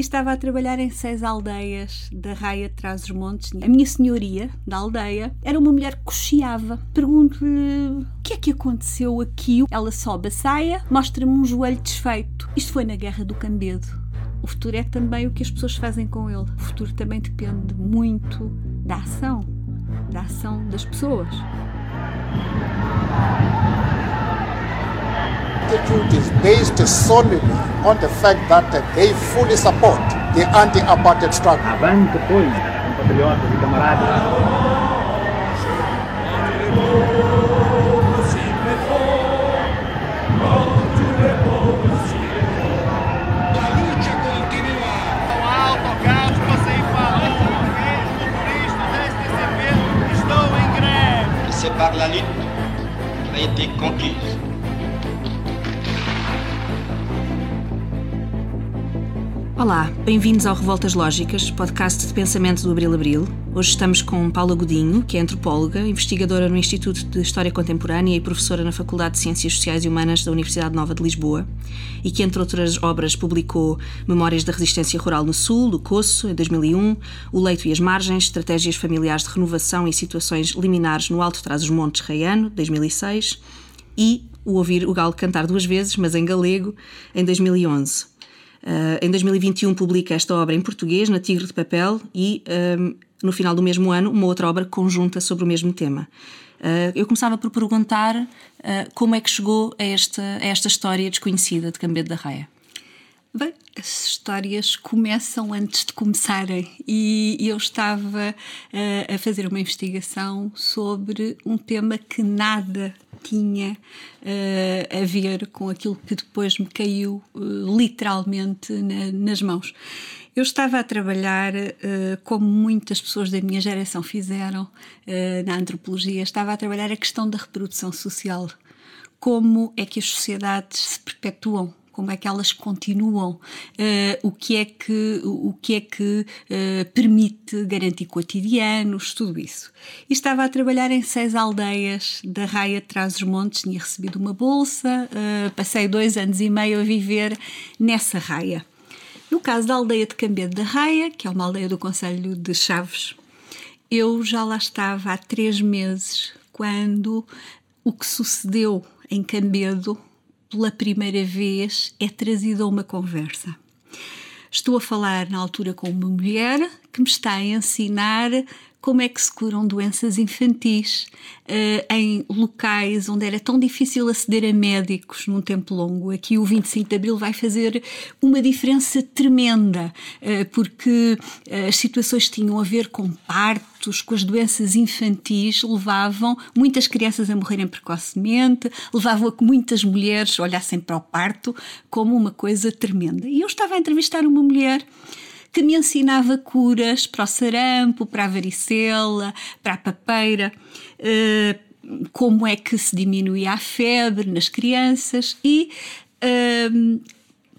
estava a trabalhar em seis aldeias da Raia de Trás-os-Montes. A minha senhoria da aldeia era uma mulher que cocheava. Pergunto-lhe o que é que aconteceu aqui. Ela sobe a saia, mostra-me um joelho desfeito. Isto foi na Guerra do Cambedo. O futuro é também o que as pessoas fazem com ele. O futuro também depende muito da ação, da ação das pessoas. Attitude is based solely on the fact that they fully support the anti-apartheid struggle. Avante, pois, compatriotas e camaradas. C'est par la lutte qui a été conquise. Olá, bem-vindos ao Revoltas Lógicas, podcast de pensamento do Abril Abril. Hoje estamos com Paula Godinho, que é antropóloga, investigadora no Instituto de História Contemporânea e professora na Faculdade de Ciências Sociais e Humanas da Universidade Nova de Lisboa, e que, entre outras obras, publicou Memórias da Resistência Rural no Sul, do Coço, em 2001, O Leito e as Margens, Estratégias Familiares de Renovação e Situações Liminares no Alto Trás-os-Montes, Reiano, 2006, e O Ouvir o Galo Cantar Duas Vezes, mas em galego, em 2011. Uh, em 2021 publica esta obra em português, na Tigre de Papel, e um, no final do mesmo ano uma outra obra conjunta sobre o mesmo tema. Uh, eu começava por perguntar uh, como é que chegou a esta, a esta história desconhecida de Cambedo da Raia. Bem, as histórias começam antes de começarem e eu estava uh, a fazer uma investigação sobre um tema que nada tinha uh, a ver com aquilo que depois me caiu uh, literalmente na, nas mãos. Eu estava a trabalhar, uh, como muitas pessoas da minha geração fizeram na antropologia, estava a trabalhar a questão da reprodução social. Como é que as sociedades se perpetuam? Como é que elas continuam, uh, o que é que, o que, é que uh, permite garantir cotidianos, tudo isso. E estava a trabalhar em seis aldeias da Raia de Trás-os-Montes, tinha recebido uma bolsa, uh, passei dois anos e meio a viver nessa raia. No caso da aldeia de Cambedo da Raia, que é uma aldeia do Conselho de Chaves, eu já lá estava há três meses quando o que sucedeu em Cambedo pela primeira vez é trazido a uma conversa. Estou a falar na altura com uma mulher que me está a ensinar como é que se curam doenças infantis uh, em locais onde era tão difícil aceder a médicos num tempo longo. Aqui o 25 de Abril vai fazer uma diferença tremenda, uh, porque uh, as situações tinham a ver com partos, com as doenças infantis, levavam muitas crianças a morrerem precocemente, levavam a que muitas mulheres olhassem para o parto como uma coisa tremenda. E eu estava a entrevistar uma mulher que me ensinava curas para o sarampo, para a varicela, para a papeira, eh, como é que se diminuía a febre nas crianças e ehm,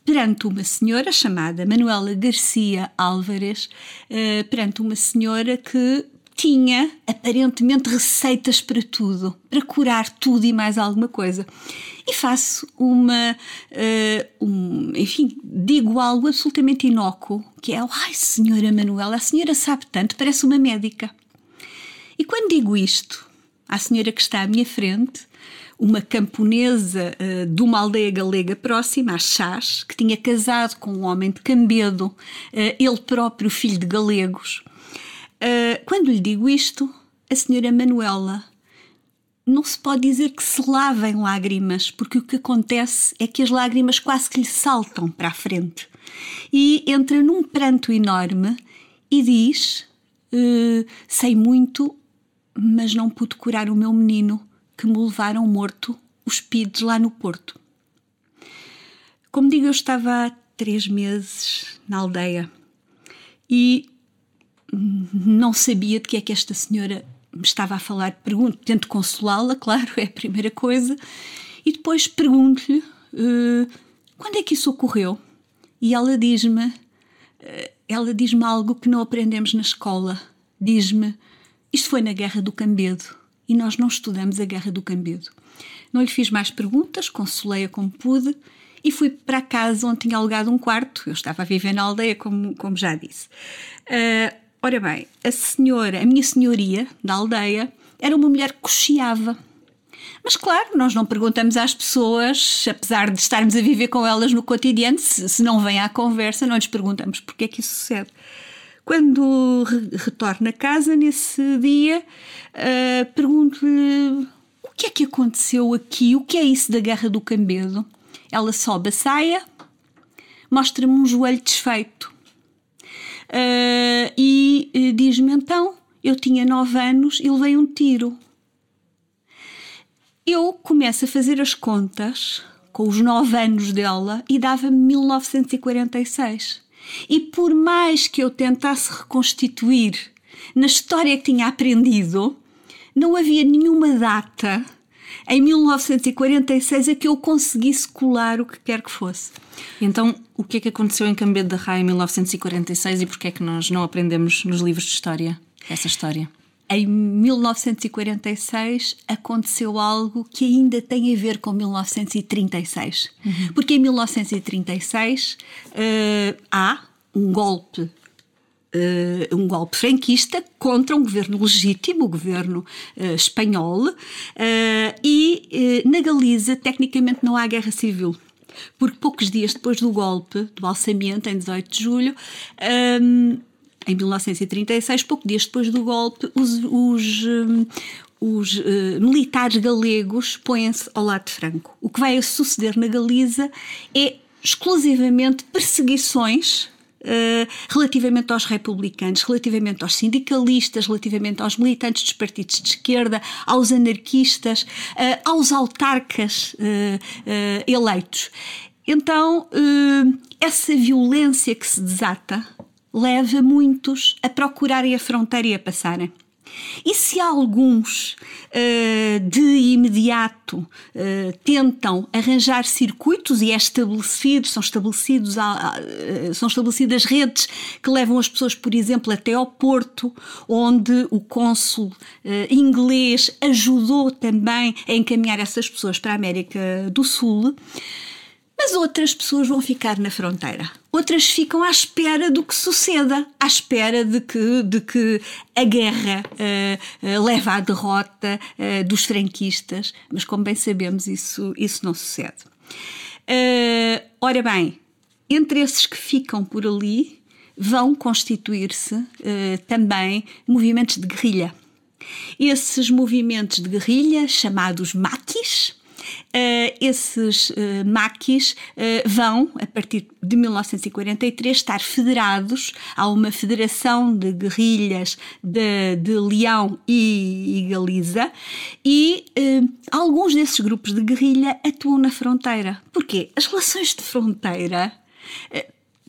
perante uma senhora chamada Manuela Garcia Álvares, uh, perante uma senhora que tinha aparentemente receitas para tudo, para curar tudo e mais alguma coisa. E faço uma, uh, um, enfim, digo algo absolutamente inócuo, que é, ai senhora Manuela, a senhora sabe tanto, parece uma médica. E quando digo isto à senhora que está à minha frente, uma camponesa uh, de uma aldeia galega próxima, a Chás, que tinha casado com um homem de Cambedo, uh, ele próprio filho de galegos, Uh, quando lhe digo isto, a senhora Manuela não se pode dizer que se lavem lágrimas, porque o que acontece é que as lágrimas quase que lhe saltam para a frente. E entra num pranto enorme e diz: uh, Sei muito, mas não pude curar o meu menino, que me levaram morto os pides lá no Porto. Como digo, eu estava há três meses na aldeia e não sabia de que é que esta senhora me estava a falar. Pergunto, tento consolá-la, claro, é a primeira coisa, e depois pergunto-lhe uh, quando é que isso ocorreu. E ela diz-me, uh, ela diz-me algo que não aprendemos na escola. Diz-me, isto foi na Guerra do Cambedo e nós não estudamos a Guerra do Cambedo. Não lhe fiz mais perguntas, consolei-a como pude e fui para a casa onde tinha alugado um quarto. Eu estava a viver na aldeia, como, como já disse. Uh, ora bem, a senhora, a minha senhoria da aldeia, era uma mulher que cocheava. Mas claro, nós não perguntamos às pessoas, apesar de estarmos a viver com elas no cotidiano, se, se não vem à conversa, não lhes perguntamos porque é que isso sucede. Quando re retorno a casa nesse dia, uh, pergunto-lhe o que é que aconteceu aqui, o que é isso da Guerra do Cambedo? Ela sobe a saia, mostra-me um joelho desfeito uh, e uh, diz-me então: eu tinha nove anos e levei um tiro. Eu começo a fazer as contas com os nove anos dela e dava-me 1946. E por mais que eu tentasse reconstituir na história que tinha aprendido, não havia nenhuma data em 1946 a que eu conseguisse colar o que quer que fosse. Então, o que é que aconteceu em Cambedo da Raia em 1946 e porquê é que nós não aprendemos nos livros de história essa história? em 1946 aconteceu algo que ainda tem a ver com 1936. Uhum. Porque em 1936 uh, há um golpe. Uh, um golpe franquista contra um governo legítimo, o governo uh, espanhol, e na Galiza, tecnicamente, não há guerra civil porque poucos dias depois do golpe, do alçamento, em 18 de julho, um, em 1936, pouco dias depois do golpe, os, os, os uh, militares galegos põem-se ao lado de Franco. O que vai suceder na Galiza é exclusivamente perseguições Uh, relativamente aos republicanos, relativamente aos sindicalistas, relativamente aos militantes dos partidos de esquerda, aos anarquistas, uh, aos autarcas uh, eleitos. Então, essa violência que se desata leva muitos a procurarem a fronteira e a passarem. E se alguns uh, de imediato uh, tentam arranjar circuitos e é estabelecido, são estabelecidos a, a, uh, são estabelecidas redes que levam as pessoas, por exemplo, até ao Porto, onde o cônsul inglês ajudou também a encaminhar essas pessoas para a América do Sul. Mas outras pessoas vão ficar na fronteira. Outras ficam à espera do que suceda, à espera de que, de que a guerra uh, uh, leve à derrota uh, dos franquistas. Mas, como bem sabemos, isso, isso não sucede. ora bem, entre esses que ficam por ali, vão constituir-se também movimentos de guerrilha. Esses movimentos de guerrilha, chamados maquis, Uh, esses uh, maquis uh, vão, a partir de 1943, estar federados a uma federação de guerrilhas de, de Leão e, e Galiza e alguns desses grupos de guerrilha atuam na fronteira. Porquê? As relações de fronteira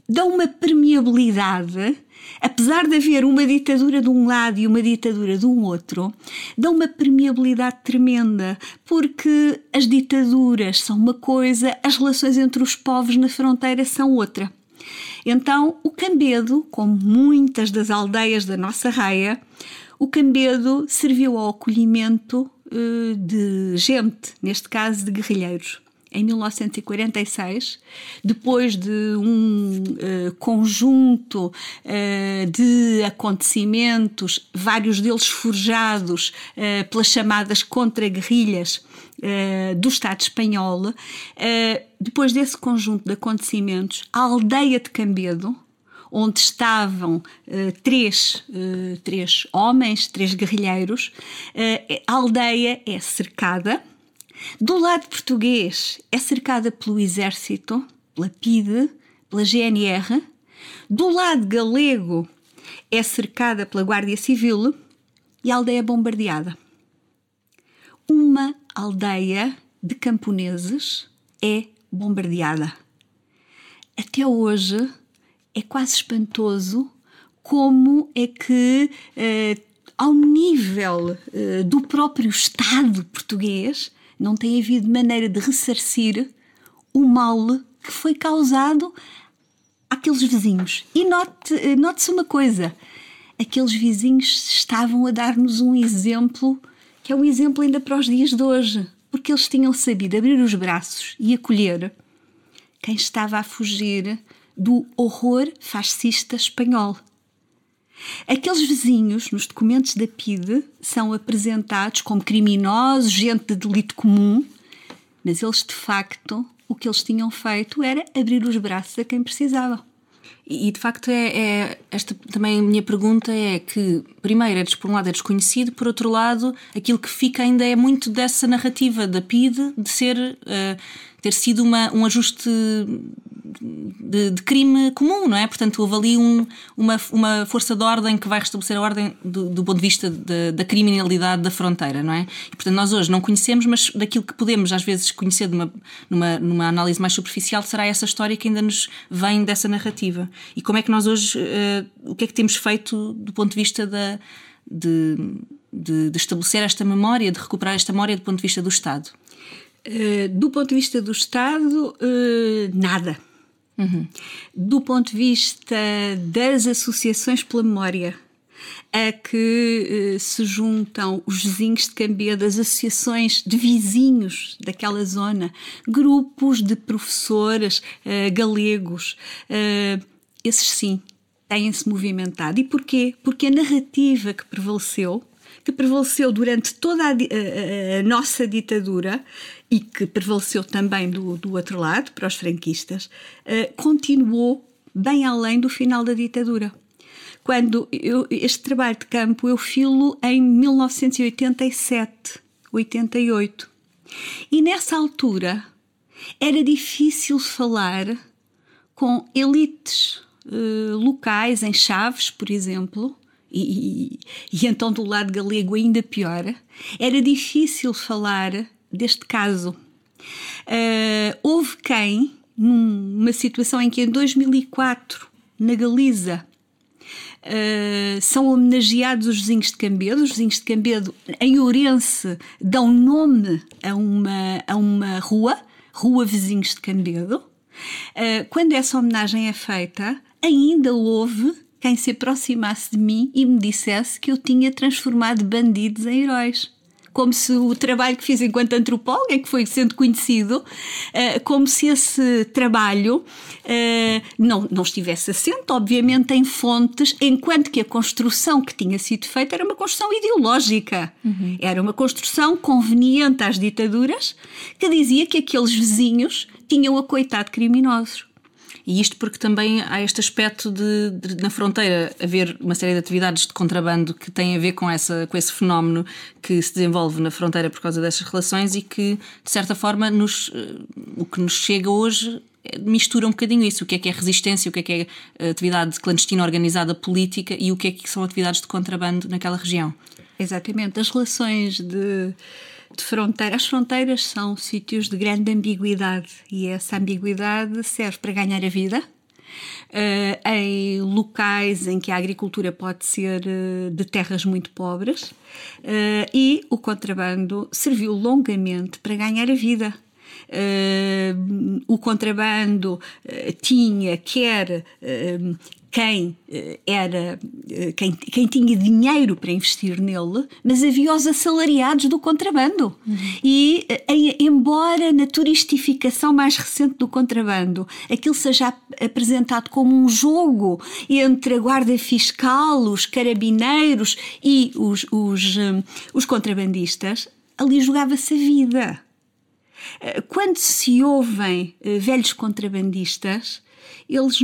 dão uma permeabilidade apesar de haver uma ditadura de um lado e uma ditadura de um outro, dá uma permeabilidade tremenda, porque as ditaduras são uma coisa, as relações entre os povos na fronteira são outra. Então, o Cambedo, como muitas das aldeias da nossa raia, o Cambedo serviu ao acolhimento uh, de gente, neste caso de guerrilheiros em 1946, depois de um uh, conjunto uh, de acontecimentos, vários deles forjados uh, pelas chamadas contra-guerrilhas do Estado espanhol, depois desse conjunto de acontecimentos, a aldeia de Cambedo, onde estavam três, três homens, três guerrilheiros, a aldeia é cercada do lado português, é cercada pelo Exército, pela PIDE, pela GNR. Do lado galego, é cercada pela Guardia Civil e a aldeia é bombardeada. Uma aldeia de camponeses é bombardeada. Até hoje é quase espantoso como é que, eh, ao nível eh, do próprio Estado português, não tem havido maneira de ressarcir o mal que foi causado àqueles vizinhos. E note-se note uma coisa: aqueles vizinhos estavam a dar-nos um exemplo que é um exemplo ainda para os dias de hoje, porque eles tinham sabido abrir os braços e acolher quem estava a fugir do horror fascista espanhol. Aqueles vizinhos, nos documentos da PIDE, são apresentados como criminosos, gente de delito comum, mas eles, de facto, o que eles tinham feito era abrir os braços a quem precisava. E de facto é, é, esta também a minha pergunta é que primeiro é por um lado é desconhecido, por outro lado aquilo que fica ainda é muito dessa narrativa da PIDE de ser uh, ter sido uma, um ajuste de, de, crime comum, não é? Portanto, houve ali um, uma, uma força de ordem que vai restabelecer a ordem do, do ponto de vista de, da criminalidade da fronteira, não é? E, portanto, nós hoje não conhecemos, mas daquilo que podemos às vezes conhecer de uma, numa, numa análise mais superficial será essa história que ainda nos vem dessa narrativa. E como é que nós hoje, uh, o que é que temos feito do ponto de vista da, de, de, de estabelecer esta memória, de recuperar esta memória do ponto de vista do Estado? Uh, do ponto de vista do Estado, uh, nada. Uhum. Do ponto de vista das associações pela memória, a que uh, se juntam os vizinhos de Cambia, as associações de vizinhos daquela zona, grupos de professores uh, galegos, esses sim têm-se movimentado. E porquê? Porque a narrativa que prevaleceu que prevaleceu durante toda a, a, a, nossa ditadura e que prevaleceu também do, do outro lado, para os franquistas, uh, continuou bem além do final da ditadura. Quando eu, este trabalho de campo eu filo em 1987, 88. E nessa altura era difícil falar com elites uh, locais, em Chaves, por exemplo, e, e, e, então do lado galego ainda pior, era difícil falar deste caso. Uh, houve quem, numa situação em que em 2004, na Galiza, uh, são homenageados os vizinhos de Cambedo, os vizinhos de Cambedo em Ourense dão nome a uma, a uma rua, Rua Vizinhos de Cambedo. Uh, quando essa homenagem é feita, ainda houve quem se aproximasse de mim e me dissesse que eu tinha transformado bandidos em heróis como se o trabalho que fiz enquanto antropóloga, que foi sendo conhecido, eh, como se esse trabalho eh, não, não estivesse assente, obviamente, em fontes, enquanto que a construção que tinha sido feita era uma construção ideológica. Uhum. Era uma construção conveniente às ditaduras que dizia que aqueles vizinhos tinham acoitado criminosos. E isto porque também há este aspecto de, de, na fronteira haver uma série de atividades de contrabando que têm a ver com, essa, com esse fenómeno que se desenvolve na fronteira por causa dessas relações e que, de certa forma, nos, eh, o que nos chega hoje eh, mistura um bocadinho isso, o que é que é resistência, o que é que é atividade clandestina organizada política e o que é que são atividades de contrabando naquela região. Exatamente, as relações de de fronteira. As fronteiras são sítios de grande ambiguidade e essa ambiguidade serve para ganhar a vida. Uh, em locais em que a agricultura pode ser uh, de terras muito pobres, uh, e o contrabando serviu longamente para ganhar a vida. O contrabando tinha quer quem eh, era eh, quem, quem tinha dinheiro para investir nele, mas havia os assalariados do contrabando. Uhum. E em, embora na turistificação mais recente do contrabando aquilo seja apresentado como um jogo entre a guarda fiscal, os carabineiros e os, os, eh, os contrabandistas, ali jogava-se a vida. Quando se ouvem velhos contrabandistas, eles,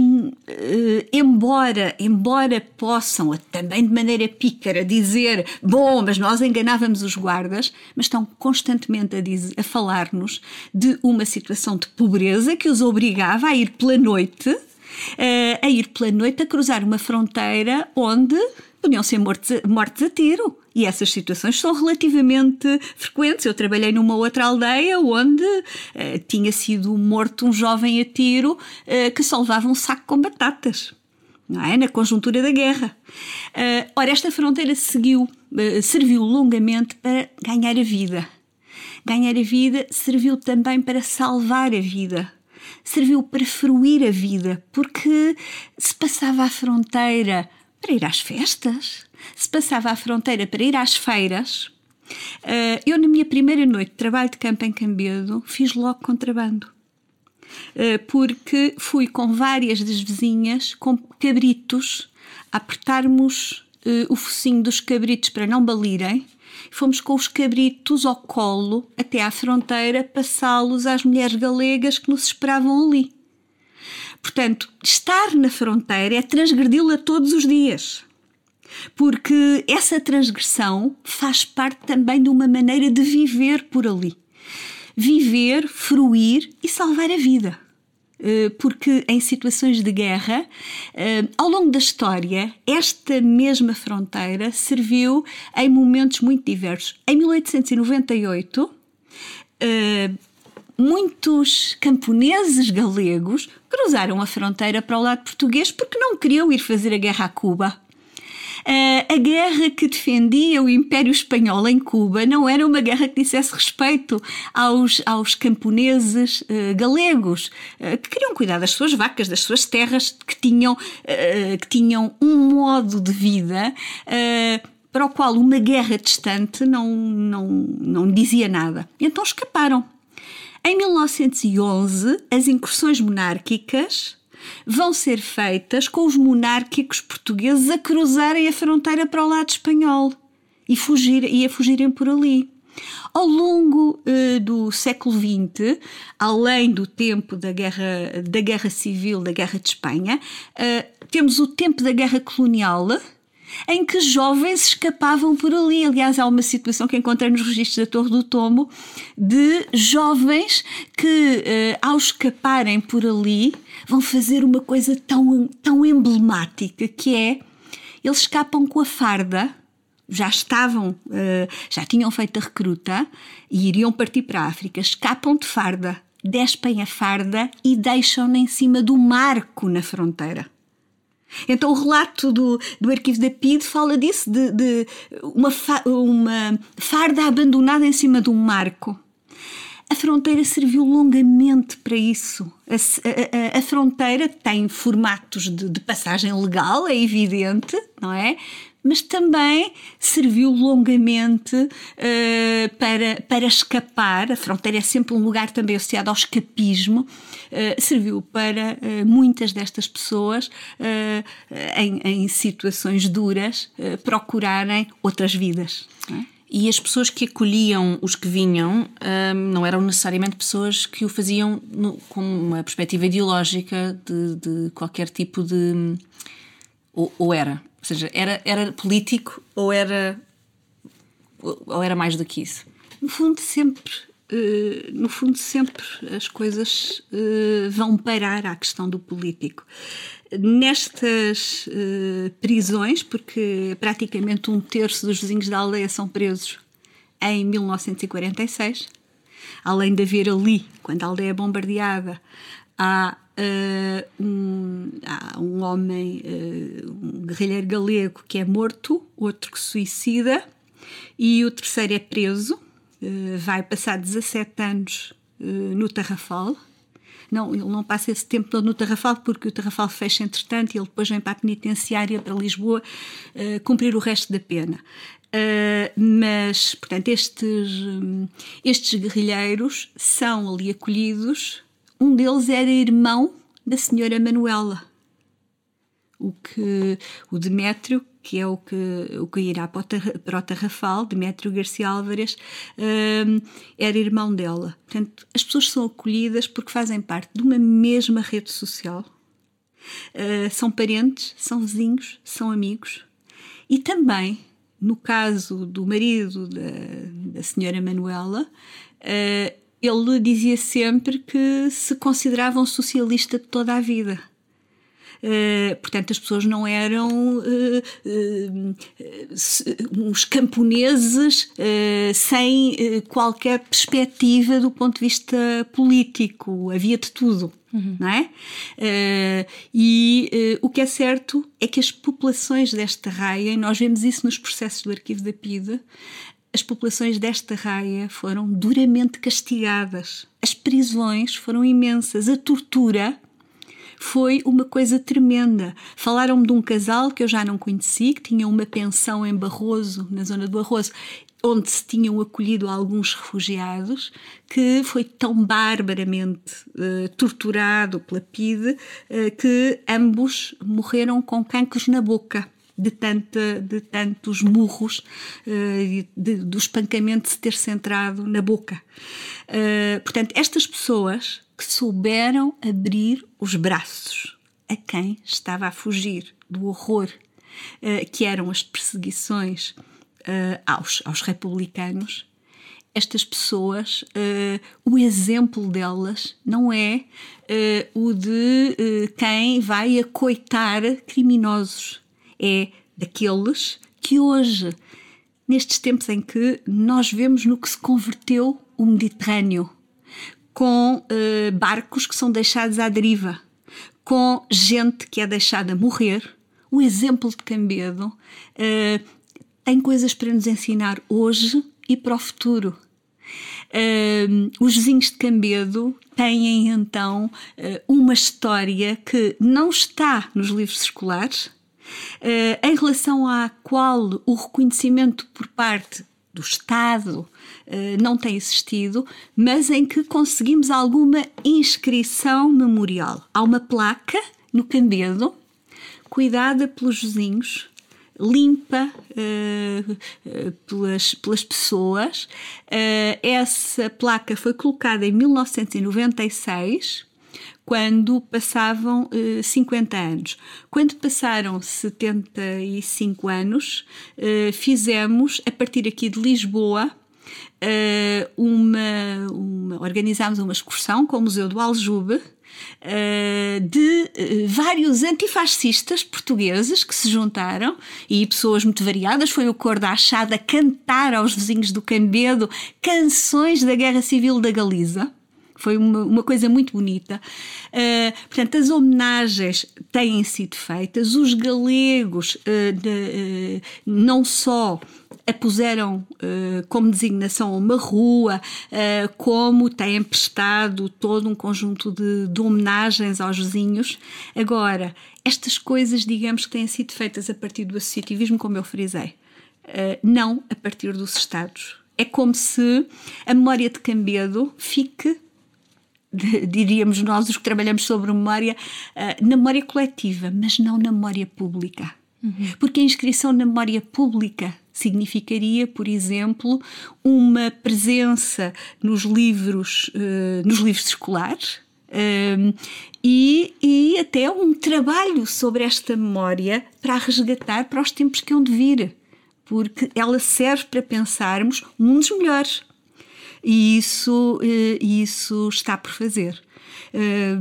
eh, embora, embora possam, também de maneira pícara, dizer bom, mas nós enganávamos os guardas, mas estão constantemente a, dizer, a falar-nos de uma situação de pobreza que os obrigava a ir pela noite, eh, a ir pela noite a cruzar uma fronteira onde podiam ser mortos, mortos a tiro. E essas situações são relativamente frequentes. Eu trabalhei numa outra aldeia onde uh, tinha sido morto um jovem a tiro uh, que só levava um saco com batatas. Não é? Na conjuntura da guerra. Uh, ora, esta fronteira seguiu, serviu longamente para ganhar a vida. Ganhar a vida serviu também para salvar a vida serviu para fruir a vida, porque se passava a fronteira para ir às festas, se passava a fronteira para ir às feiras. Uh, eu, na minha primeira noite de trabalho de campo em Cambedo, fiz logo contrabando. uh, porque fui com várias das vizinhas com cabritos a apertarmos uh, o focinho dos cabritos para não balirem. Fomos com os cabritos ao colo até à fronteira passá-los às mulheres galegas que nos esperavam ali. Portanto, estar na fronteira é transgredi-la todos os dias. Porque essa transgressão faz parte também de uma maneira de viver por ali. Viver, fruir e salvar a vida. Eh, porque em situações de guerra, eh, ao longo da história, esta mesma fronteira serviu em momentos muito diversos. Em 1898, muitos camponeses galegos cruzaram a fronteira para o lado português porque não queriam ir fazer a guerra a Cuba. Uh, a guerra que defendia o Império Espanhol em Cuba não era uma guerra que dissesse respeito aos, aos camponeses uh, galegos, uh, que queriam cuidar das suas vacas, das suas terras, que tinham, que tinham um modo de vida para o qual uma guerra distante não, não, não dizia nada. Então escaparam. Em 1911, as incursões monárquicas vão ser feitas com os monárquicos portugueses a cruzarem a fronteira para o lado espanhol e, fugir, e a fugirem por ali. Ao longo uh, do século XX, além do tempo da guerra, da guerra civil, da guerra de Espanha, uh, temos o tempo da guerra colonial, em que jovens escapavam por ali. Aliás, há uma situação que encontrei nos registros da Torre do Tomo de jovens que, uh, ao escaparem por ali, vão fazer uma coisa tão, tão emblemática que é eles escapam com a farda. Já estavam, uh, já tinham feito a recruta e iriam partir para a África. Escapam de farda, despem a farda e deixam-na em cima do marco na fronteira. Então, o relato do, do arquivo da PID fala disso, de, de uma, fa, uma farda abandonada em cima de um marco. A fronteira serviu longamente para isso. A, a, a, fronteira tem formatos de, de, passagem legal, é evidente, não é? Mas também serviu longamente uh, para, para escapar. A fronteira é sempre um lugar também associado ao escapismo. Uh, serviu para uh, muitas destas pessoas, em, em, situações duras, procurarem outras vidas. É? E as pessoas que acolhiam os que vinham um, não eram necessariamente pessoas que o faziam no, com uma perspectiva ideológica de, de qualquer tipo de. Ou, ou, era? Seja, era, era político ou era. ou era mais do que isso? No fundo, sempre. Uh, no fundo, sempre as coisas uh, vão parar à questão do político nestas uh, prisões, porque praticamente um terço dos vizinhos da aldeia são presos em 1946, além de haver ali, quando a aldeia é bombardeada, há, uh, um, há um homem, uh, um guerrilheiro galego que é morto, outro que suicida e o terceiro é preso, vai passar 17 anos no Tarrafal não, ele não passa esse tempo todo no Tarrafal porque o Tarrafal fecha entretanto e ele depois vem para a penitenciária, para Lisboa, uh, cumprir o resto da pena. Uh, mas, portanto, estes, um, estes guerrilheiros são ali acolhidos. Um deles era irmão da senhora Manuela, o que o Demétrio que é o que, o que irá para o, Tarrafal, Demétrio Garcia Álvares, um, era irmão dela. Portanto, as pessoas são acolhidas porque fazem parte de uma mesma rede social, uh, são parentes, são vizinhos, são amigos. E também, no caso do marido da, da senhora Manuela, uh, ele dizia sempre que se considerava um socialista de toda a vida. Uh, portanto, as pessoas não eram uh, uh, uns camponeses sem qualquer perspectiva do ponto de vista político. Havia de tudo. Uhum. Não é? e o que é certo é que as populações desta raia, e nós vemos isso nos processos do arquivo da PIDE, as populações desta raia foram duramente castigadas. As prisões foram imensas. A tortura foi uma coisa tremenda. Falaram-me de um casal que eu já não conheci, que tinha uma pensão em Barroso, na zona do Barroso, onde se tinham acolhido alguns refugiados, que foi tão barbaramente uh, torturado pela PIDE uh, que ambos morreram com cancros na boca. De, tanta, de tantos murros, uh, de, do espancamento se ter centrado na boca. portanto, estas pessoas que souberam abrir os braços a quem estava a fugir do horror que eram as perseguições aos, aos republicanos, estas pessoas, uh, o exemplo delas não é uh, o de uh, quem vai acoitar criminosos, é daqueles que hoje, nestes tempos em que nós vemos no que se converteu o Mediterrâneo, com barcos que são deixados à deriva, com gente que é deixada morrer, o exemplo de Cambedo tem coisas para nos ensinar hoje e para o futuro. Uh, os vizinhos de Cambedo têm então uh, uma história que não está nos livros escolares, em relação à qual o reconhecimento por parte do Estado uh, não tem existido, mas em que conseguimos alguma inscrição memorial. Há uma placa no Cambedo, cuidada pelos vizinhos, limpa uh, pelas, pelas pessoas. Uh, essa placa foi colocada em 1996 quando passavam uh, 50 anos. Quando passaram 75 anos, uh, fizemos, a partir aqui de Lisboa, uh, uma, uma, organizámos uma excursão com o Museu do Aljube, de vários antifascistas portugueses que se juntaram e pessoas muito variadas. Foi o Cor da Achada cantar aos vizinhos do Cambedo canções da Guerra Civil da Galiza. Foi uma, uma coisa muito bonita. Uh, portanto, as homenagens têm sido feitas, os galegos uh, de, uh, não só a puseram como designação uma rua, como têm prestado todo um conjunto de, de homenagens aos vizinhos. Agora, estas coisas, digamos que têm sido feitas a partir do associativismo, como eu frisei, não a partir dos Estados. É como se a memória de Cambedo fique diríamos nós, os que trabalhamos sobre memória, uh, na memória coletiva, mas não na memória pública. Uhum. Porque a inscrição na memória pública significaria, por exemplo, uma presença nos livros, uh, nos livros escolares. Um, e, e até um trabalho sobre esta memória para a resgatar para os tempos que hão de vir, porque ela serve para pensarmos mundos melhores e isso, eh, isso está por fazer. Eh,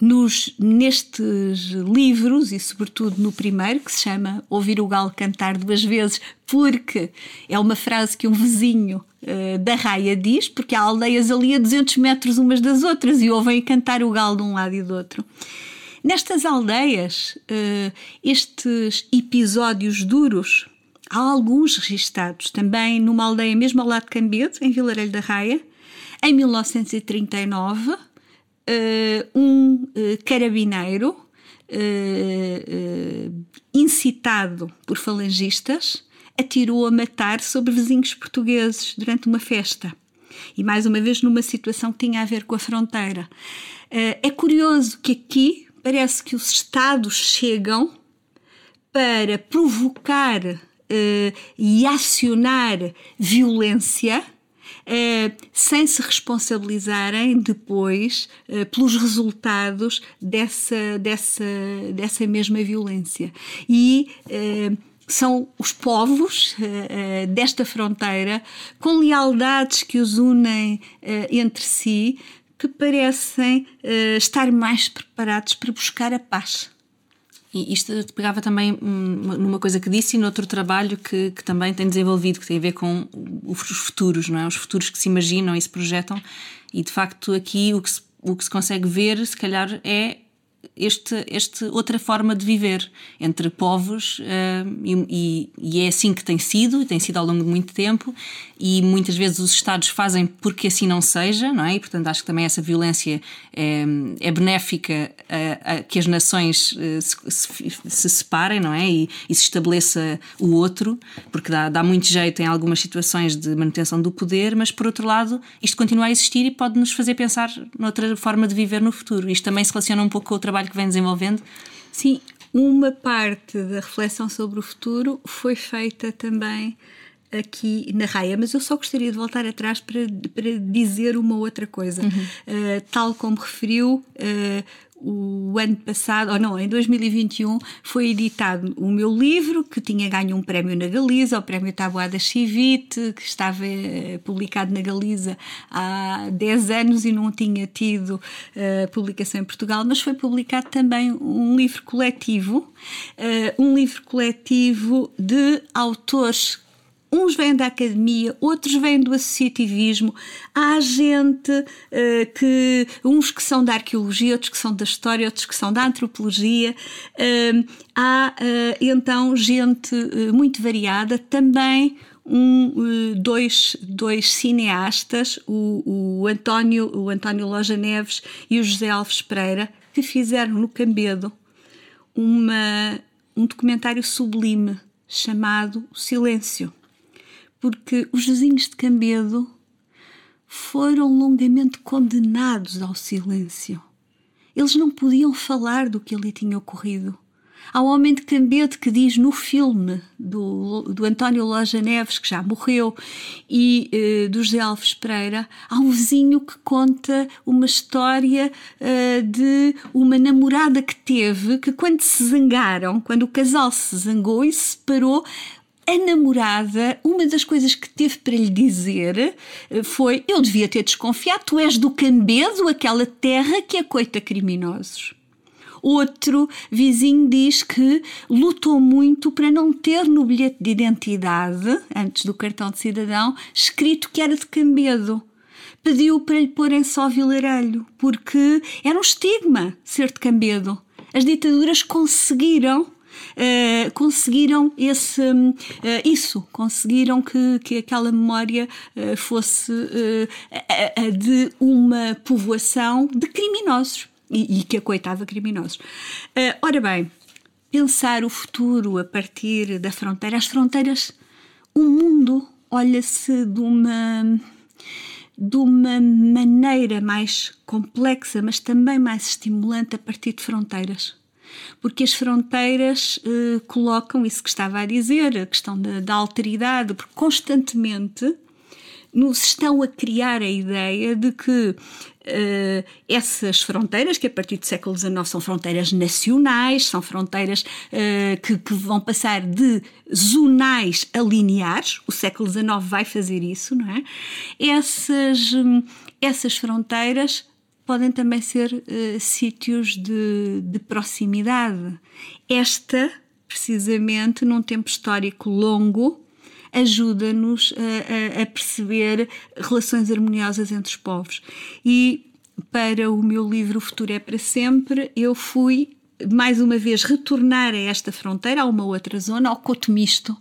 nos, nestes livros, e sobretudo no primeiro, que se chama Ouvir o Galo Cantar Duas Vezes, porque é uma frase que um vizinho uh, da raia diz, porque há aldeias ali a 200 metros umas das outras e ouvem cantar o galo de um lado e do outro. Nestas aldeias, uh, estes episódios duros Há alguns registados também numa aldeia mesmo ao lado de Cambedo, em Vilarelho da Raia, em 1939, eh, um eh, carabineiro eh, incitado por falangistas atirou a matar sobre vizinhos portugueses durante uma festa. E mais uma vez numa situação que tinha a ver com a fronteira. É curioso que aqui parece que os Estados chegam para provocar e acionar violência Uh, sem se responsabilizarem depois uh, pelos resultados dessa, dessa, dessa mesma violência. E uh, são os povos desta fronteira, com lealdades que os unem entre si, que parecem estar mais preparados para buscar a paz. E isto pegava também numa coisa que disse e noutro trabalho que, que também tem desenvolvido, que tem a ver com os futuros, não é? Os futuros que se imaginam e se projetam. E de facto, aqui o que se, o que se consegue ver, se calhar, é este, este outra forma de viver entre povos uh, e, e, é assim que tem sido, tem sido ao longo de muito tempo e muitas vezes os Estados fazem porque assim não seja, não é? E portanto acho que também essa violência é, é benéfica a, a, que as nações uh, se, se, se, separem, não é? E, e, se estabeleça o outro, porque dá, dá muito jeito em algumas situações de manutenção do poder, mas por outro lado isto continua a existir e pode nos fazer pensar noutra forma de viver no futuro. Isto também se relaciona um pouco com o trabalho que vem desenvolvendo? Sim, uma parte da reflexão sobre o futuro foi feita também aqui na raia, mas eu só gostaria de voltar atrás para, para dizer uma outra coisa. Uhum. Uh, tal como referiu, uh, o ano passado, ou não, em 2021, foi editado o meu livro, que tinha ganho um prémio na Galiza, o prémio Tabuada Chivite, que estava eh, publicado na Galiza há 10 anos e não tinha tido uh, publicação em Portugal, mas foi publicado também um livro coletivo, uh, um livro coletivo de autores Uns vêm da academia, outros vêm do associativismo. Há gente uh, que, uns que são da arqueologia, outros que são da história, outros que são da antropologia. Uh, há uh, então gente muito variada, também um, dois, dois cineastas, o, o, António, o António Loja Neves e o José Alves Pereira, que fizeram no Cambedo uma, um documentário sublime chamado Silêncio porque os vizinhos de Cambedo foram longamente condenados ao silêncio. Eles não podiam falar do que ali tinha ocorrido. Há um homem de Cambedo que diz no filme do, do António Loja Neves, que já morreu, e eh, do José Alves Pereira, há um vizinho que conta uma história eh, de uma namorada que teve, que quando se zangaram, quando o casal se zangou e se separou, a namorada, uma das coisas que teve para lhe dizer eh, foi: Eu devia ter desconfiado, tu és do Cambedo, aquela terra que acoita criminosos. Outro vizinho diz que lutou muito para não ter no bilhete de identidade, antes do cartão de cidadão, escrito que era de Cambedo. Pediu para lhe porem só Vilarelho, porque era um estigma ser de Cambedo. As ditaduras conseguiram uh, conseguiram esse, uh, isso, conseguiram que, que aquela memória uh, fosse a, a de uma povoação de criminosos e, e que acoitava criminosos. ora bem, pensar o futuro a partir da fronteira, as fronteiras, o mundo olha-se de uma de uma maneira mais complexa, mas também mais estimulante a partir de fronteiras porque as fronteiras uh, colocam isso que estava a dizer, a questão da, da alteridade, porque constantemente nos estão a criar a ideia de que uh, essas fronteiras, que a partir do século XIX são fronteiras nacionais, são fronteiras uh, que, que, vão passar de zonais a lineares, o século XIX vai fazer isso, não é? Essas, um, essas fronteiras podem também ser uh, sítios de, de proximidade. Esta, precisamente, num tempo histórico longo, ajuda-nos a, a, a, perceber relações harmoniosas entre os povos. E para o meu livro O Futuro é para Sempre, eu fui mais uma vez retornar a esta fronteira, a uma outra zona, ao Coto Misto,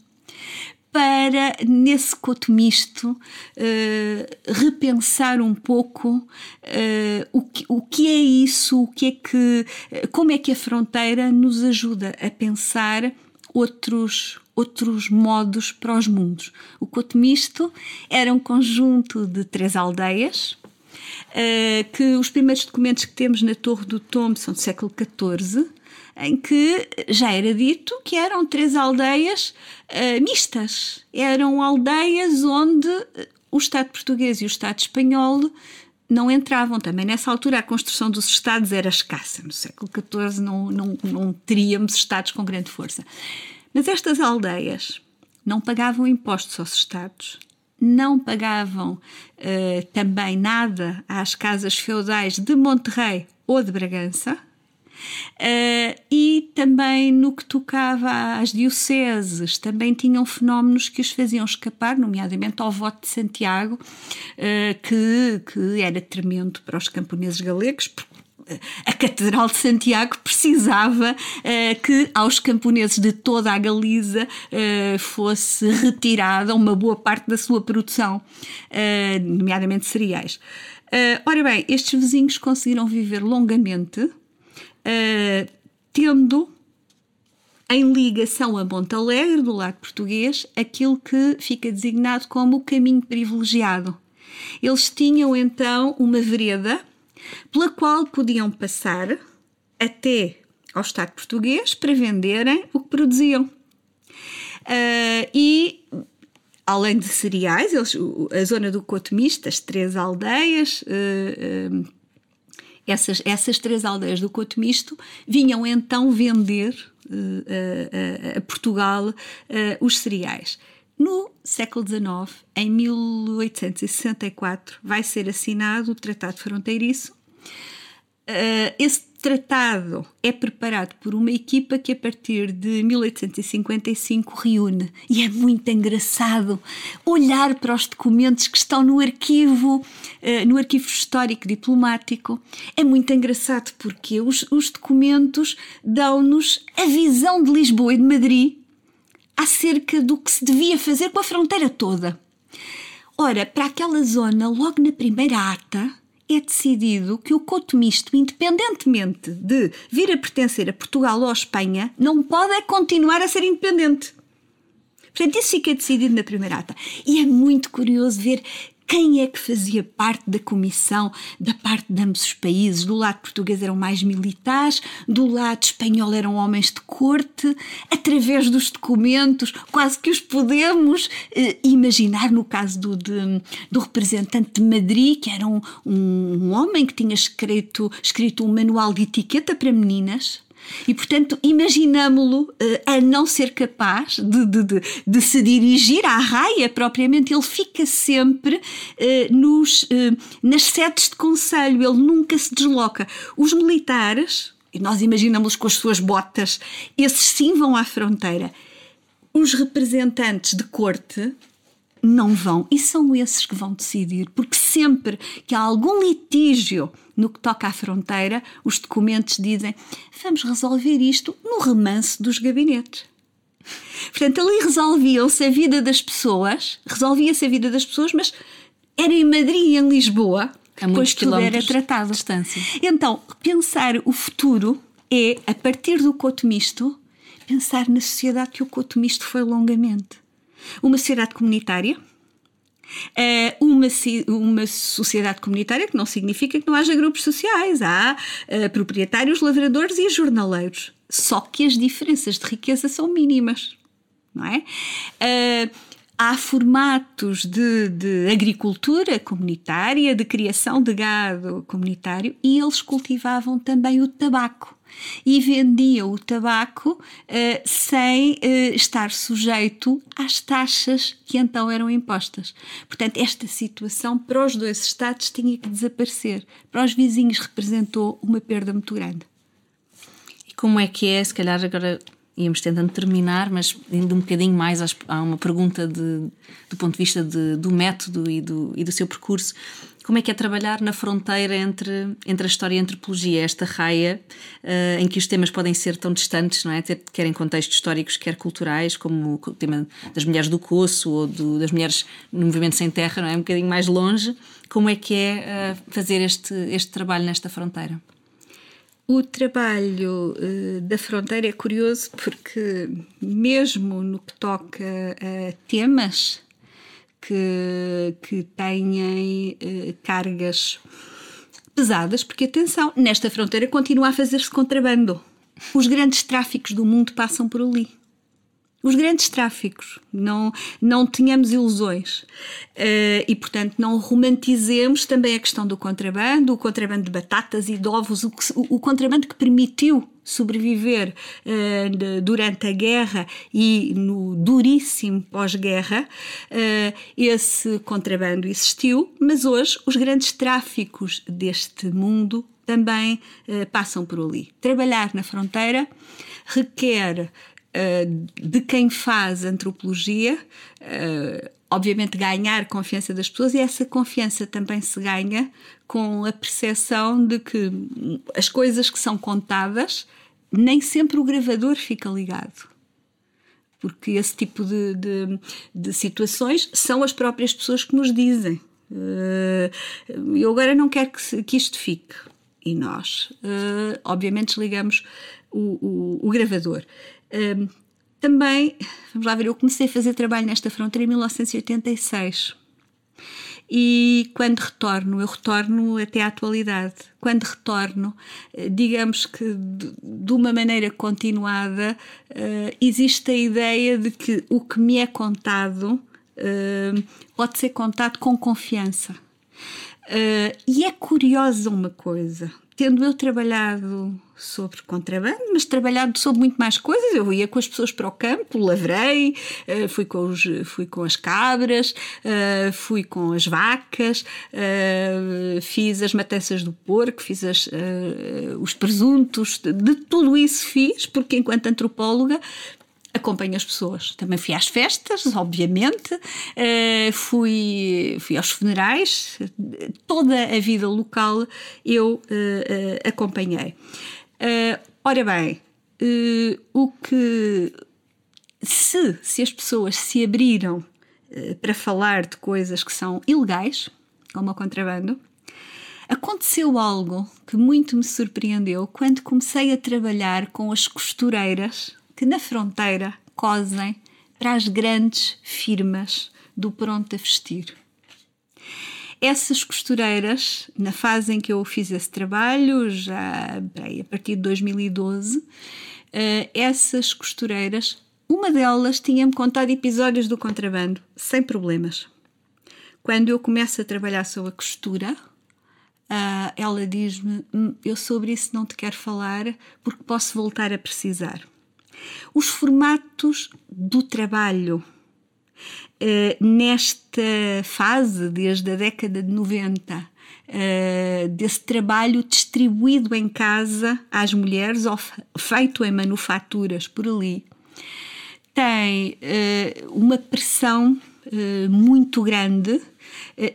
para, nesse coto misto, uh, repensar um pouco uh, o, que, o que é isso, o que é que, como é que a fronteira nos ajuda a pensar outros, outros modos para os mundos. O coto misto era um conjunto de três aldeias, Uh, que os primeiros documentos que temos na Torre do Tombo são do século XIV, em que já era dito que eram três aldeias uh, mistas. Eram aldeias onde o Estado português e o Estado espanhol não entravam. Também nessa altura a construção dos Estados era escassa. No século XIV não, não, não teríamos Estados com grande força. Mas estas aldeias não pagavam impostos aos Estados, não pagavam uh, também nada às casas feudais de Monterrey ou de Bragança Uh, e também no que tocava às dioceses, também tinham fenómenos que os faziam escapar, nomeadamente ao voto de Santiago, uh, que, que era tremendo para os camponeses galegos, a Catedral de Santiago precisava uh, que aos camponeses de toda a Galiza uh, fosse retirada uma boa parte da sua produção, nomeadamente cereais. ora bem, estes vizinhos conseguiram viver longamente, tendo em ligação a Montalegre, do lado português, aquilo que fica designado como o caminho privilegiado. Eles tinham então uma vereda pela qual podiam passar até ao Estado português para venderem o que produziam. Uh, e além de cereais, eles, a zona do Cotomista, as três aldeias, uh, uh, essas, essas três aldeias do Couto Misto vinham então vender uh, a, a, Portugal uh, os cereais. No século XIX, em 1864, vai ser assinado o Tratado Fronteiriço. Uh, esse tratado é preparado por uma equipa que a partir de 1855 reúne e é muito engraçado olhar para os documentos que estão no arquivo eh, no arquivo histórico diplomático é muito engraçado porque os, os documentos dão-nos a visão de Lisboa e de Madrid acerca do que se devia fazer com a fronteira toda. Ora, para aquela zona, logo na primeira ata, é decidido que o coto misto, independentemente de vir a pertencer a Portugal ou a Espanha, não pode é continuar a ser independente. Portanto, isso fica decidido na primeira ata. E é muito curioso ver quem é que fazia parte da comissão da parte de ambos os países? Do lado português eram mais militares, do lado espanhol eram homens de corte. Através dos documentos, quase que os podemos eh, imaginar. No caso do, de, do representante de Madrid, que era um, um homem que tinha escrito, escrito um manual de etiqueta para meninas e, portanto, imaginamo-lo uh, a não ser capaz de, de, de, de, se dirigir à raia propriamente. Ele fica sempre uh, nos, uh, nas sedes de conselho, ele nunca se desloca. Os militares, e nós imaginamos com as suas botas, esses sim vão à fronteira. Os representantes de corte não vão. E são esses que vão decidir, porque sempre que há algum litígio no que toca à fronteira, os documentos dizem vamos resolver isto no remanso dos gabinetes. Portanto, ali resolviam-se a vida das pessoas, resolvia-se a vida das pessoas, mas era em Madrid e em Lisboa, a pois tudo era tratado. Distância. Então, pensar o futuro é, a partir do coto misto, pensar na sociedade que o coto misto foi longamente uma sociedade comunitária, eh, uma, uma sociedade comunitária que não significa que não haja grupos sociais. Há uh, proprietários, lavradores e jornaleiros. Só que as diferenças de riqueza são mínimas, não é? Uh, há formatos de, de, agricultura comunitária, de criação de gado comunitário e eles cultivavam também o tabaco e vendiam o tabaco uh, sem uh, estar sujeito às taxas que então eram impostas. Portanto, esta situação para os dois Estados tinha que desaparecer. Para os vizinhos representou uma perda muito grande. E como é que é, se calhar agora íamos tentando terminar, mas indo um bocadinho mais a uma pergunta de, do ponto de vista de, do método e do, e do seu percurso como é que é trabalhar na fronteira entre, entre a história e a antropologia, esta raia uh, em que os temas podem ser tão distantes, não é? Quer em contextos históricos, quer culturais, como o tema das mulheres do Coço ou do, das mulheres no movimento sem terra, não é? Um bocadinho mais longe. Como é que é uh, fazer este, este trabalho nesta fronteira? O trabalho uh, da fronteira é curioso porque, mesmo no que toca a temas que, que têm uh, cargas pesadas, porque atenção, nesta fronteira continua a fazer-se contrabando. Os grandes tráficos do mundo passam por ali. Os grandes tráficos, não, não tenhamos ilusões. Uh, e, portanto, não romantizemos também a questão do contrabando, o contrabando de batatas e de ovos, o, o, o contrabando que permitiu sobreviver uh, durante a guerra e no duríssimo pós-guerra, uh, esse contrabando existiu, mas hoje os grandes tráficos deste mundo também uh, passam por ali. Trabalhar na fronteira requer de quem faz antropologia, obviamente ganhar confiança das pessoas e essa confiança também se ganha com a percepção de que as coisas que são contadas, nem sempre o gravador fica ligado. Porque esse tipo de, de, de situações são as próprias pessoas que nos dizem. Uh, eu agora não quero que, que isto fique. E nós, uh, obviamente, desligamos o, o, o gravador. Uh, também, vamos lá ver, eu comecei a fazer trabalho nesta fronteira em 1986. E quando retorno, eu retorno até à atualidade. Quando retorno, eh, digamos que de uma maneira continuada, eh, existe a ideia de que o que me é contado eh, pode ser contado com confiança. E é curiosa uma coisa: tendo eu trabalhado sobre contrabando, mas trabalhado sobre muito mais coisas. Eu ia com as pessoas para o campo, lavrei, eh, fui com, os, fui com as cabras, eh, fui com as vacas, eh, fiz as matanças do porco, fiz as, os presuntos, de tudo isso fiz, porque enquanto antropóloga acompanho as pessoas. Também fui às festas, obviamente, uh, fui, fui aos funerais, toda a vida local eu uh, uh, acompanhei. ora bem, o que se, se as pessoas se abriram para falar de coisas que são ilegais, como o contrabando, aconteceu algo que muito me surpreendeu quando comecei a trabalhar com as costureiras que na fronteira cosem para as grandes firmas do pronto a vestir. Essas costureiras, na fase em que eu fiz esse trabalho, já a partir de 2012, eh, essas costureiras, uma delas tinha-me contado episódios do contrabando, sem problemas. Quando eu começo a trabalhar sobre a costura, eh, ela diz-me: hum, Eu sobre isso não te quero falar porque posso voltar a precisar. Os formatos do trabalho. Uh, nesta fase, desde a década de 90, uh, eh, desse trabalho distribuído em casa às mulheres, ou feito em manufaturas por ali, tem uh, uma pressão muito grande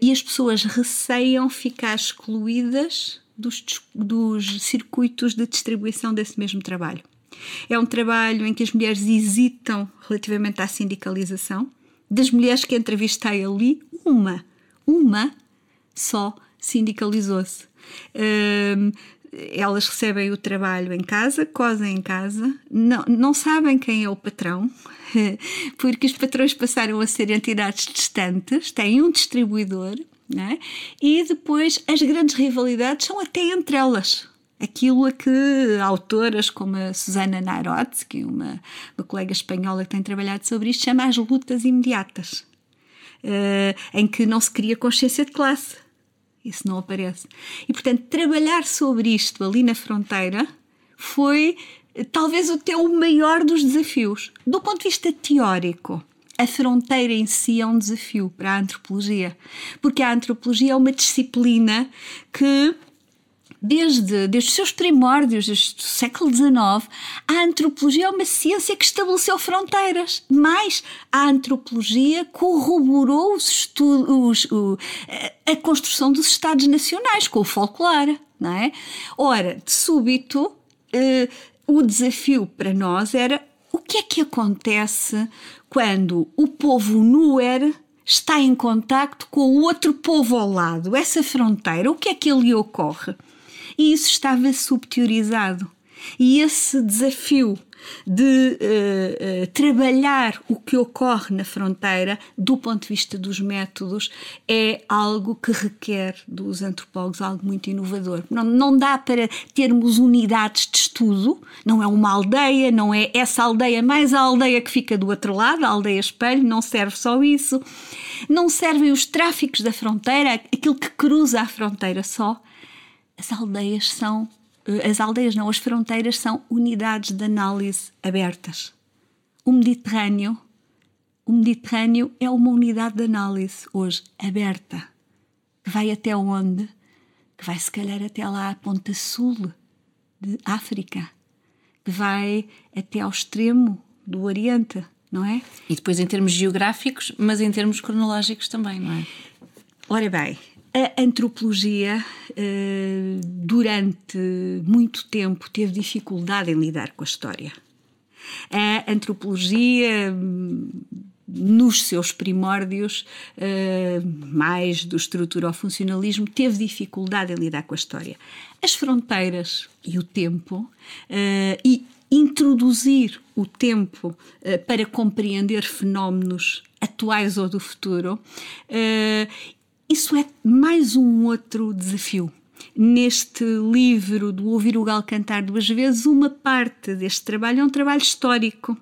e as pessoas receiam ficar excluídas dos, dos circuitos de distribuição desse mesmo trabalho. É um trabalho em que as mulheres hesitam relativamente à sindicalização. Das mulheres que entrevistei ali, uma, uma só sindicalizou-se. Um, elas recebem o trabalho em casa, cosem em casa, não, não sabem quem é o patrão, porque os patrões passaram a ser entidades distantes, têm um distribuidor, é? e depois as grandes rivalidades são até entre elas aquilo a que autoras como a Susana Narodsky, uma, uma colega espanhola que tem trabalhado sobre isto, chama as lutas imediatas, uh, em que não se cria consciência de classe. Isso não aparece. E, portanto, trabalhar sobre isto ali na fronteira foi talvez o teu maior dos desafios. Do ponto de vista teórico, a fronteira em si é um desafio para a antropologia, porque a antropologia é uma disciplina que desde, desde os seus primórdios, desde o século XIX, a antropologia é uma ciência que estabeleceu fronteiras. Mais, a antropologia corroborou os estudos, o, a construção dos Estados Nacionais com o folclore, não é? Ora, de súbito, eh, o desafio para nós era o que é que acontece quando o povo Nuer está em contacto com o outro povo ao lado, essa fronteira, o que é que ali ocorre? E isso estava subteorizado. E esse desafio de uh, uh, trabalhar o que ocorre na fronteira do ponto de vista dos métodos é algo que requer dos antropólogos algo muito inovador. Não, não dá para termos unidades de estudo, não é uma aldeia, não é essa aldeia mais a aldeia que fica do outro lado, a aldeia espelho, não serve só isso. Não servem os tráficos da fronteira, aquilo que cruza a fronteira só as aldeias são, eh, as aldeias não, as fronteiras são unidades de análise abertas. O Mediterrâneo, o Mediterrâneo é uma unidade de análise hoje aberta, que vai até onde? Que vai se calhar até lá à ponta sul de África, que vai até ao extremo do Oriente, não é? E depois em termos geográficos, mas em termos cronológicos também, não é? Ora bem, A antropologia, uh, durante muito tempo, teve dificuldade em lidar com a história. A antropologia nos seus primórdios, uh, mais do estrutura ao funcionalismo, teve dificuldade em lidar com a história. As fronteiras e o tempo, uh, e introduzir o tempo para compreender fenómenos atuais ou do futuro, isso é mais um outro desafio neste livro do Ouvir o Galo Cantar duas vezes, uma parte deste trabalho é um trabalho histórico.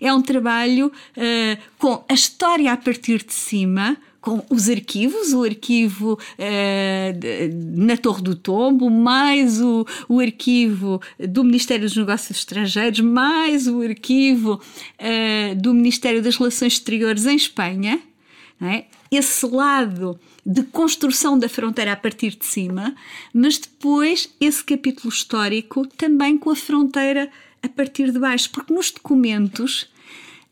É um trabalho uh, com a história a partir de cima, com os arquivos, o arquivo uh, na Torre do Tombo, mais o, o arquivo do Ministério dos Negócios Estrangeiros, mais o arquivo uh, do Ministério das Relações Exteriores em Espanha. É? Esse lado de construção da fronteira a partir de cima, mas depois esse capítulo histórico também com a fronteira a partir de baixo, porque nos documentos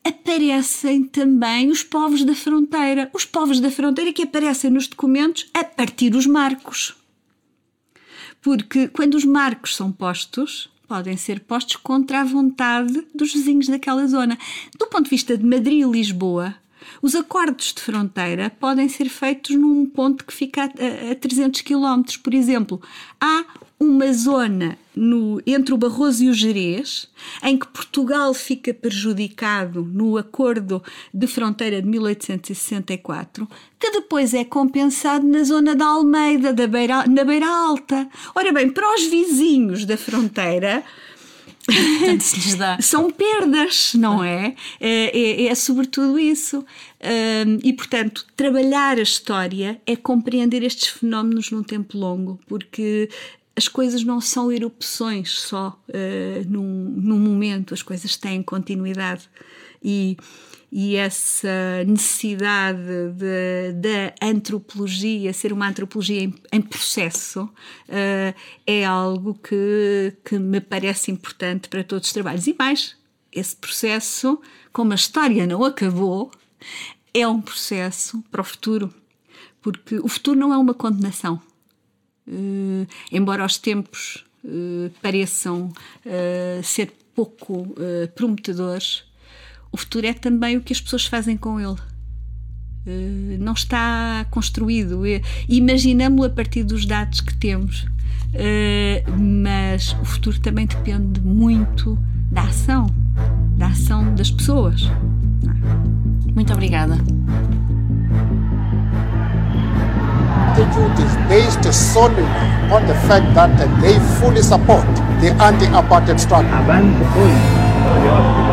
aparecem também os povos da fronteira. Os povos da fronteira que aparecem nos documentos a partir dos marcos. Porque quando os marcos são postos, podem ser postos contra a vontade dos vizinhos daquela zona. Do ponto de vista de Madrid e Lisboa, os acordos de fronteira podem ser feitos num ponto que fica a, a 300 km. Por exemplo, há uma zona no, entre o Barroso e o Jerez, em que Portugal fica prejudicado no acordo de fronteira de 1864, que depois é compensado na zona da Almeida, da Beira, na Beira Alta. Ora bem, para os vizinhos da fronteira. São perdas, não é? É, é, é sobretudo isso. Um, e, portanto, trabalhar a história é compreender estes fenómenos num tempo longo, porque as coisas não são erupções só uh, num, num momento, as coisas têm continuidade. E, e essa necessidade da antropologia, ser uma antropologia em, em processo, uh, é algo que, que me parece importante para todos os trabalhos. E mais, esse processo, como a história não acabou, é um processo para o futuro, porque o futuro não é uma condenação. Uh, embora os tempos uh, pareçam uh, ser pouco prometedores, o futuro é também o que as pessoas fazem com ele. não está construído. Imaginamos-lo a partir dos dados que temos, mas o futuro também depende muito da ação, da ação das pessoas. Muito obrigada. attitude is based solely on the fact that they fully support the anti-apartheid struggle.